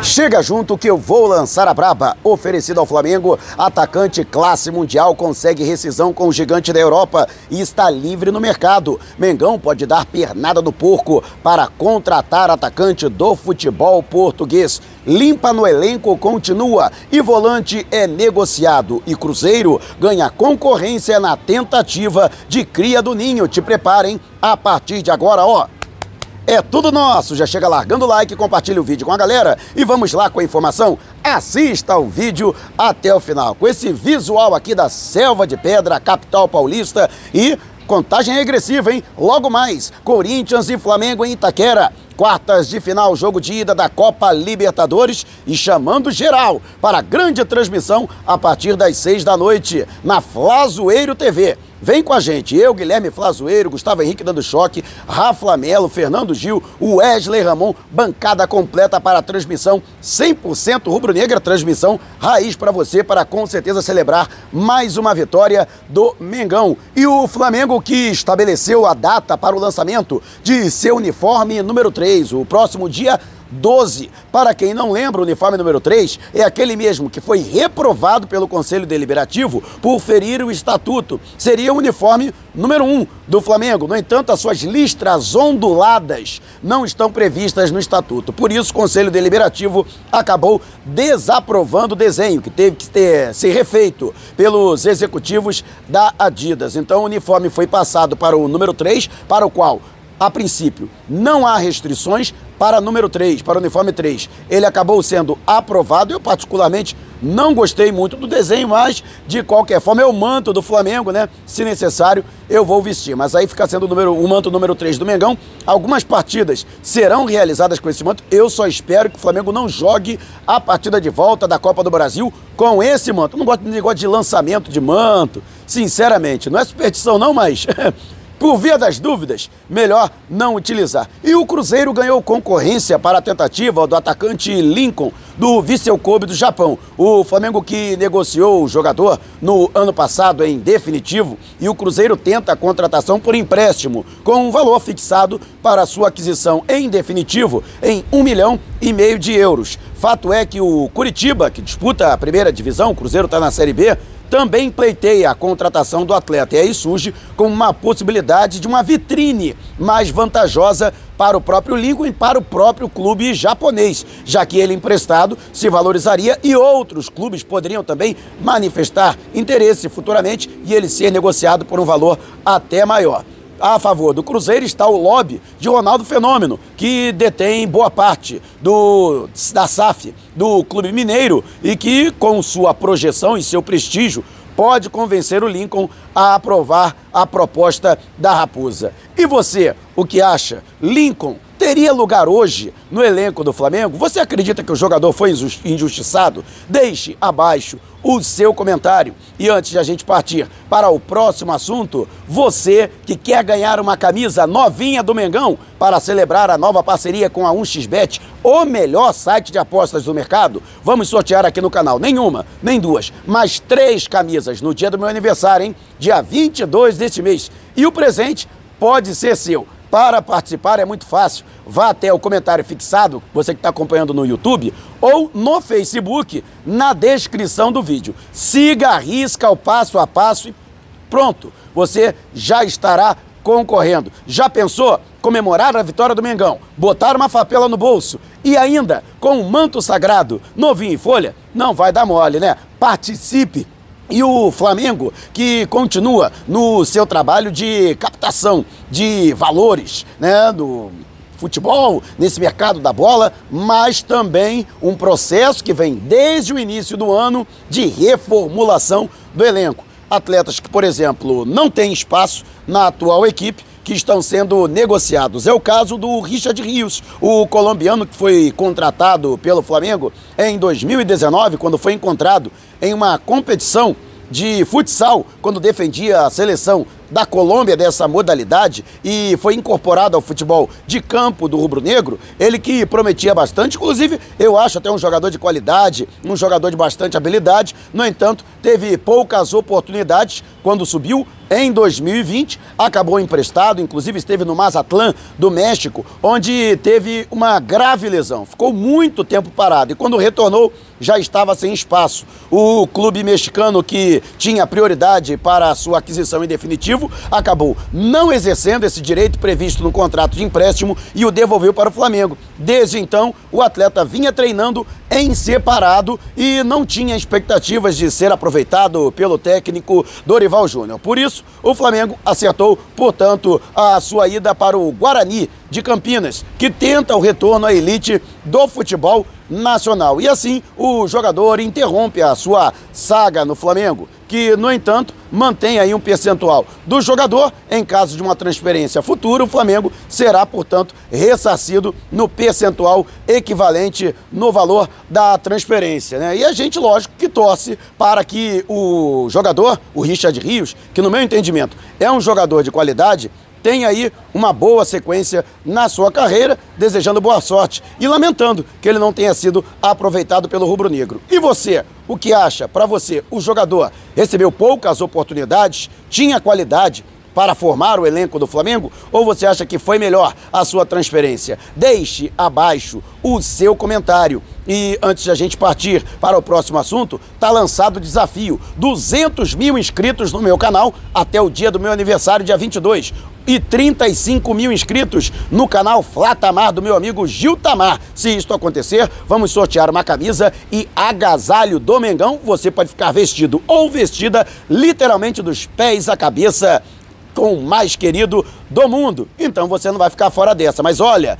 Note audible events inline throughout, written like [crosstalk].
Chega junto que eu vou lançar a braba. Oferecido ao Flamengo, atacante classe mundial consegue rescisão com o gigante da Europa e está livre no mercado. Mengão pode dar pernada no porco para contratar atacante do futebol português. Limpa no elenco continua e volante é negociado. E Cruzeiro ganha concorrência na tentativa de cria do ninho. Te preparem a partir de agora, ó. É tudo nosso. Já chega largando o like, compartilha o vídeo com a galera e vamos lá com a informação. Assista o vídeo até o final. Com esse visual aqui da Selva de Pedra, capital paulista e contagem regressiva, hein? Logo mais, Corinthians e Flamengo em Itaquera. Quartas de final, jogo de ida da Copa Libertadores e chamando geral para a grande transmissão a partir das seis da noite na Flazoeiro TV. Vem com a gente, eu, Guilherme Flazoeiro, Gustavo Henrique dando choque, Rafa Melo, Fernando Gil, Wesley Ramon, bancada completa para a transmissão 100% rubro-negra, transmissão raiz para você, para com certeza celebrar mais uma vitória do Mengão. E o Flamengo que estabeleceu a data para o lançamento de seu uniforme número 3, o próximo dia 12. Para quem não lembra, o uniforme número 3 é aquele mesmo que foi reprovado pelo Conselho Deliberativo por ferir o estatuto. Seria o uniforme número 1 do Flamengo. No entanto, as suas listras onduladas não estão previstas no estatuto. Por isso, o Conselho Deliberativo acabou desaprovando o desenho, que teve que ter, ser refeito pelos executivos da Adidas. Então, o uniforme foi passado para o número 3, para o qual a princípio, não há restrições para número 3, para o uniforme 3. Ele acabou sendo aprovado. Eu, particularmente, não gostei muito do desenho, mas, de qualquer forma, é o manto do Flamengo, né? Se necessário, eu vou vestir. Mas aí fica sendo o, número, o manto número 3 do Mengão. Algumas partidas serão realizadas com esse manto. Eu só espero que o Flamengo não jogue a partida de volta da Copa do Brasil com esse manto. Eu não gosto de negócio de lançamento de manto, sinceramente. Não é superstição, não, mas. [laughs] Por via das dúvidas, melhor não utilizar. E o Cruzeiro ganhou concorrência para a tentativa do atacante Lincoln do Vissel Kobe do Japão. O Flamengo que negociou o jogador no ano passado em definitivo e o Cruzeiro tenta a contratação por empréstimo com um valor fixado para sua aquisição em definitivo em um milhão e meio de euros. Fato é que o Curitiba, que disputa a primeira divisão, o Cruzeiro está na Série B, também pleiteia a contratação do atleta. E aí surge como uma possibilidade de uma vitrine mais vantajosa para o próprio Lincoln e para o próprio clube japonês, já que ele emprestado se valorizaria e outros clubes poderiam também manifestar interesse futuramente e ele ser negociado por um valor até maior a favor do Cruzeiro está o lobby de Ronaldo Fenômeno, que detém boa parte do, da SAF do Clube Mineiro e que, com sua projeção e seu prestígio, pode convencer o Lincoln a aprovar a proposta da Raposa. E você, o que acha? Lincoln teria lugar hoje no elenco do Flamengo? Você acredita que o jogador foi injustiçado? Deixe abaixo o seu comentário. E antes de a gente partir para o próximo assunto, você que quer ganhar uma camisa novinha do Mengão para celebrar a nova parceria com a 1xBet, o melhor site de apostas do mercado, vamos sortear aqui no canal nenhuma, nem duas, mas três camisas no dia do meu aniversário, hein? Dia 22 deste mês. E o presente pode ser seu. Para participar é muito fácil. Vá até o comentário fixado, você que está acompanhando no YouTube, ou no Facebook, na descrição do vídeo. Siga a risca o passo a passo e pronto, você já estará concorrendo. Já pensou comemorar a vitória do Mengão, botar uma fapela no bolso e ainda com um manto sagrado novinho em folha? Não vai dar mole, né? Participe! E o Flamengo, que continua no seu trabalho de captação de valores, né, do futebol, nesse mercado da bola, mas também um processo que vem desde o início do ano de reformulação do elenco. Atletas que, por exemplo, não têm espaço na atual equipe que estão sendo negociados. É o caso do Richard Rios, o colombiano que foi contratado pelo Flamengo em 2019, quando foi encontrado em uma competição de futsal, quando defendia a seleção da Colômbia dessa modalidade e foi incorporado ao futebol de campo do Rubro Negro, ele que prometia bastante, inclusive eu acho até um jogador de qualidade, um jogador de bastante habilidade, no entanto, teve poucas oportunidades. Quando subiu em 2020, acabou emprestado, inclusive esteve no Mazatlán do México, onde teve uma grave lesão. Ficou muito tempo parado. E quando retornou já estava sem espaço. O clube mexicano que tinha prioridade para a sua aquisição em definitivo acabou não exercendo esse direito previsto no contrato de empréstimo e o devolveu para o Flamengo. Desde então, o atleta vinha treinando em separado e não tinha expectativas de ser aproveitado pelo técnico Dorival Júnior. Por isso, o Flamengo acertou, portanto, a sua ida para o Guarani de Campinas, que tenta o retorno à elite do futebol nacional. E assim, o jogador interrompe a sua saga no Flamengo, que, no entanto, mantém aí um percentual do jogador. Em caso de uma transferência futura, o Flamengo será, portanto, ressarcido no percentual equivalente no valor da transferência. Né? E a gente, lógico, que torce para que o jogador, o Richard Rios, que no meu entendimento é um jogador de qualidade, tem aí uma boa sequência na sua carreira, desejando boa sorte e lamentando que ele não tenha sido aproveitado pelo rubro-negro. E você, o que acha? Para você, o jogador recebeu poucas oportunidades, tinha qualidade, para formar o elenco do Flamengo? Ou você acha que foi melhor a sua transferência? Deixe abaixo o seu comentário. E antes de a gente partir para o próximo assunto, tá lançado o desafio: 200 mil inscritos no meu canal até o dia do meu aniversário, dia 22 e 35 mil inscritos no canal Flatamar do meu amigo Gil Tamar. Se isto acontecer, vamos sortear uma camisa e agasalho do Mengão. Você pode ficar vestido ou vestida literalmente dos pés à cabeça com o mais querido do mundo. Então você não vai ficar fora dessa. Mas olha,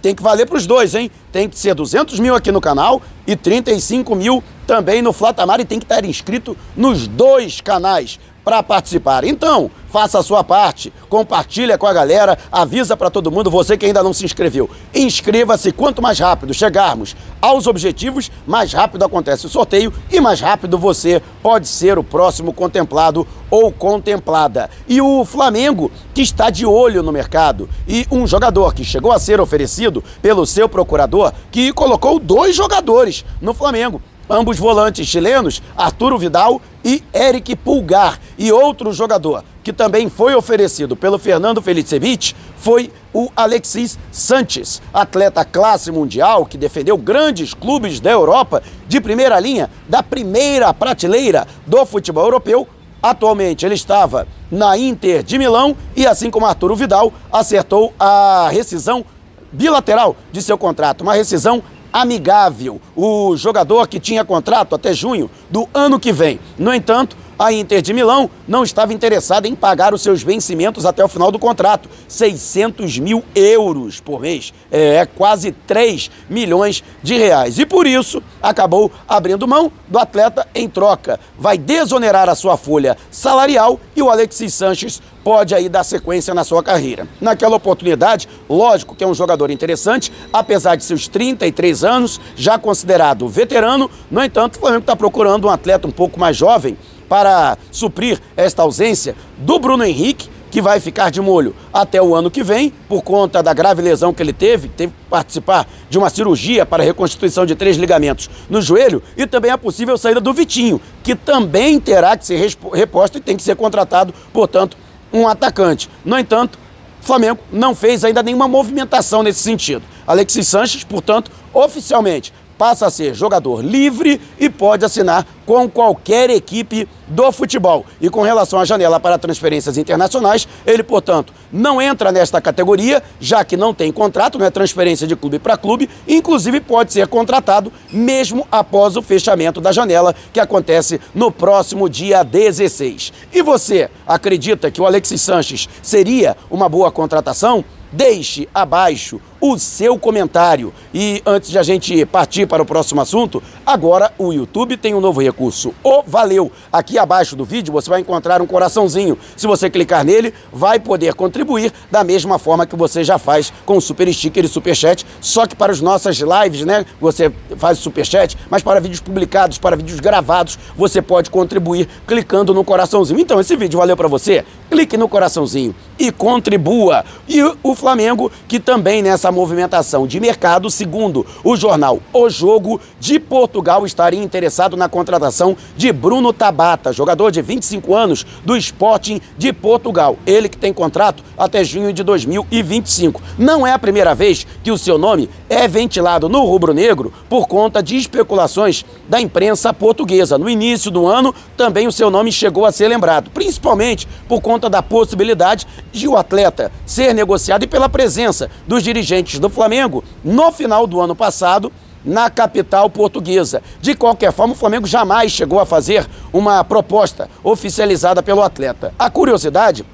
tem que valer para os dois, hein? Tem que ser 200 mil aqui no canal e 35 mil também no Flatamar e tem que estar inscrito nos dois canais para participar. Então, faça a sua parte, compartilha com a galera, avisa para todo mundo, você que ainda não se inscreveu. Inscreva-se, quanto mais rápido chegarmos aos objetivos, mais rápido acontece o sorteio e mais rápido você pode ser o próximo contemplado ou contemplada. E o Flamengo, que está de olho no mercado, e um jogador que chegou a ser oferecido pelo seu procurador, que colocou dois jogadores no Flamengo ambos volantes chilenos, Arturo Vidal e Eric Pulgar. E outro jogador que também foi oferecido pelo Fernando Felicevich foi o Alexis Sanches, atleta classe mundial que defendeu grandes clubes da Europa de primeira linha, da primeira prateleira do futebol europeu. Atualmente ele estava na Inter de Milão e, assim como Arturo Vidal, acertou a rescisão bilateral de seu contrato, uma rescisão amigável. O jogador que tinha contrato até junho do ano que vem. No entanto, a Inter de Milão não estava interessada em pagar os seus vencimentos até o final do contrato, 600 mil euros por mês, é quase 3 milhões de reais. E por isso acabou abrindo mão do atleta em troca. Vai desonerar a sua folha salarial e o Alexis Sanches pode aí dar sequência na sua carreira. Naquela oportunidade, lógico que é um jogador interessante, apesar de seus 33 anos, já considerado veterano, no entanto, o Flamengo está procurando um atleta um pouco mais jovem para suprir esta ausência do Bruno Henrique, que vai ficar de molho até o ano que vem, por conta da grave lesão que ele teve, teve que participar de uma cirurgia para reconstituição de três ligamentos no joelho, e também a possível saída do Vitinho, que também terá que ser reposto e tem que ser contratado, portanto, um atacante. No entanto, Flamengo não fez ainda nenhuma movimentação nesse sentido. Alexis Sanches, portanto, oficialmente passa a ser jogador livre e pode assinar com qualquer equipe do futebol. E com relação à janela para transferências internacionais, ele, portanto, não entra nesta categoria, já que não tem contrato, não é transferência de clube para clube, inclusive pode ser contratado mesmo após o fechamento da janela, que acontece no próximo dia 16. E você acredita que o Alexis Sanches seria uma boa contratação? Deixe abaixo o seu comentário. E antes de a gente partir para o próximo assunto, agora o YouTube tem um novo recurso, o Valeu. Aqui abaixo do vídeo você vai encontrar um coraçãozinho. Se você clicar nele, vai poder contribuir da mesma forma que você já faz com o Super Sticker e Super Chat, só que para as nossas lives, né, você faz o Super Chat, mas para vídeos publicados, para vídeos gravados, você pode contribuir clicando no coraçãozinho. Então esse vídeo valeu para você? Clique no coraçãozinho e contribua. E o Flamengo, que também nessa movimentação de mercado, segundo o jornal O Jogo, de Portugal estaria interessado na contratação de Bruno Tabata, jogador de 25 anos do Sporting de Portugal. Ele que tem contrato até junho de 2025. Não é a primeira vez que o seu nome é ventilado no rubro-negro por conta de especulações da imprensa portuguesa. No início do ano, também o seu nome chegou a ser lembrado, principalmente por conta da possibilidade de o atleta ser negociado e pela presença dos dirigentes do Flamengo no final do ano passado na capital portuguesa. De qualquer forma, o Flamengo jamais chegou a fazer uma proposta oficializada pelo atleta. A curiosidade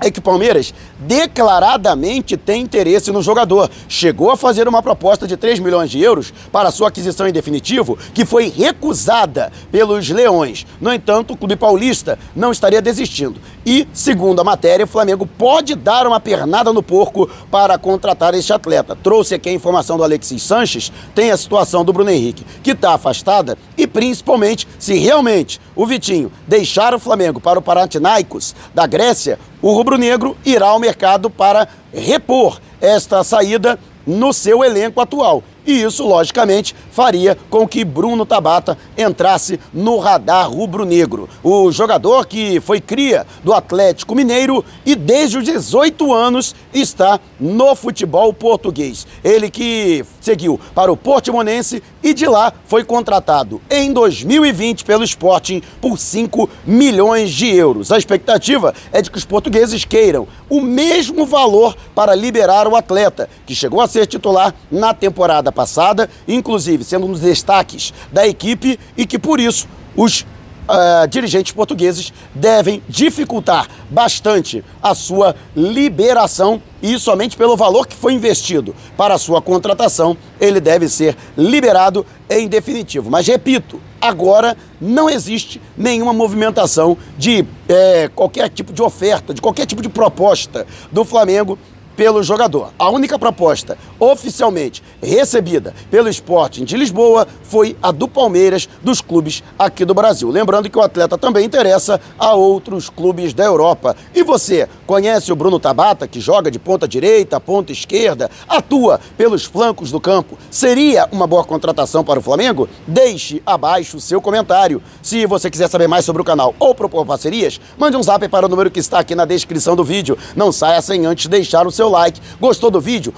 é que o Palmeiras declaradamente tem interesse no jogador. Chegou a fazer uma proposta de 3 milhões de euros para sua aquisição em definitivo, que foi recusada pelos Leões. No entanto, o Clube Paulista não estaria desistindo. E, segundo a matéria, o Flamengo pode dar uma pernada no porco para contratar este atleta. Trouxe aqui a informação do Alexis Sanches, tem a situação do Bruno Henrique, que está afastada, e principalmente se realmente o Vitinho deixar o Flamengo para o Panathinaikos da Grécia, o rubro-negro irá ao mercado para repor esta saída no seu elenco atual. E isso, logicamente, faria com que Bruno Tabata entrasse no radar rubro-negro. O jogador que foi cria do Atlético Mineiro e desde os 18 anos está no futebol português. Ele que seguiu para o Portimonense e de lá foi contratado em 2020 pelo Sporting por 5 milhões de euros. A expectativa é de que os portugueses queiram o mesmo valor para liberar o atleta, que chegou a ser titular na temporada passada, inclusive sendo um dos destaques da equipe e que por isso os uh, dirigentes portugueses devem dificultar bastante a sua liberação e somente pelo valor que foi investido para a sua contratação, ele deve ser liberado em definitivo. Mas repito, agora não existe nenhuma movimentação de é, qualquer tipo de oferta, de qualquer tipo de proposta do Flamengo pelo jogador. A única proposta oficialmente recebida pelo Sporting de Lisboa foi a do Palmeiras dos clubes aqui do Brasil. Lembrando que o atleta também interessa a outros clubes da Europa. E você conhece o Bruno Tabata, que joga de ponta direita, ponta esquerda, atua pelos flancos do campo? Seria uma boa contratação para o Flamengo? Deixe abaixo o seu comentário. Se você quiser saber mais sobre o canal ou propor parcerias, mande um zap para o número que está aqui na descrição do vídeo. Não saia sem antes deixar o seu like. Gostou do vídeo?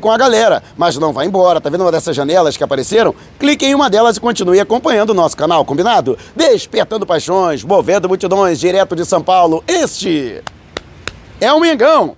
Com a galera. Mas não vá embora, tá vendo uma dessas janelas que apareceram? Clique em uma delas e continue acompanhando o nosso canal, combinado? Despertando paixões, movendo multidões, direto de São Paulo, este é o Mengão.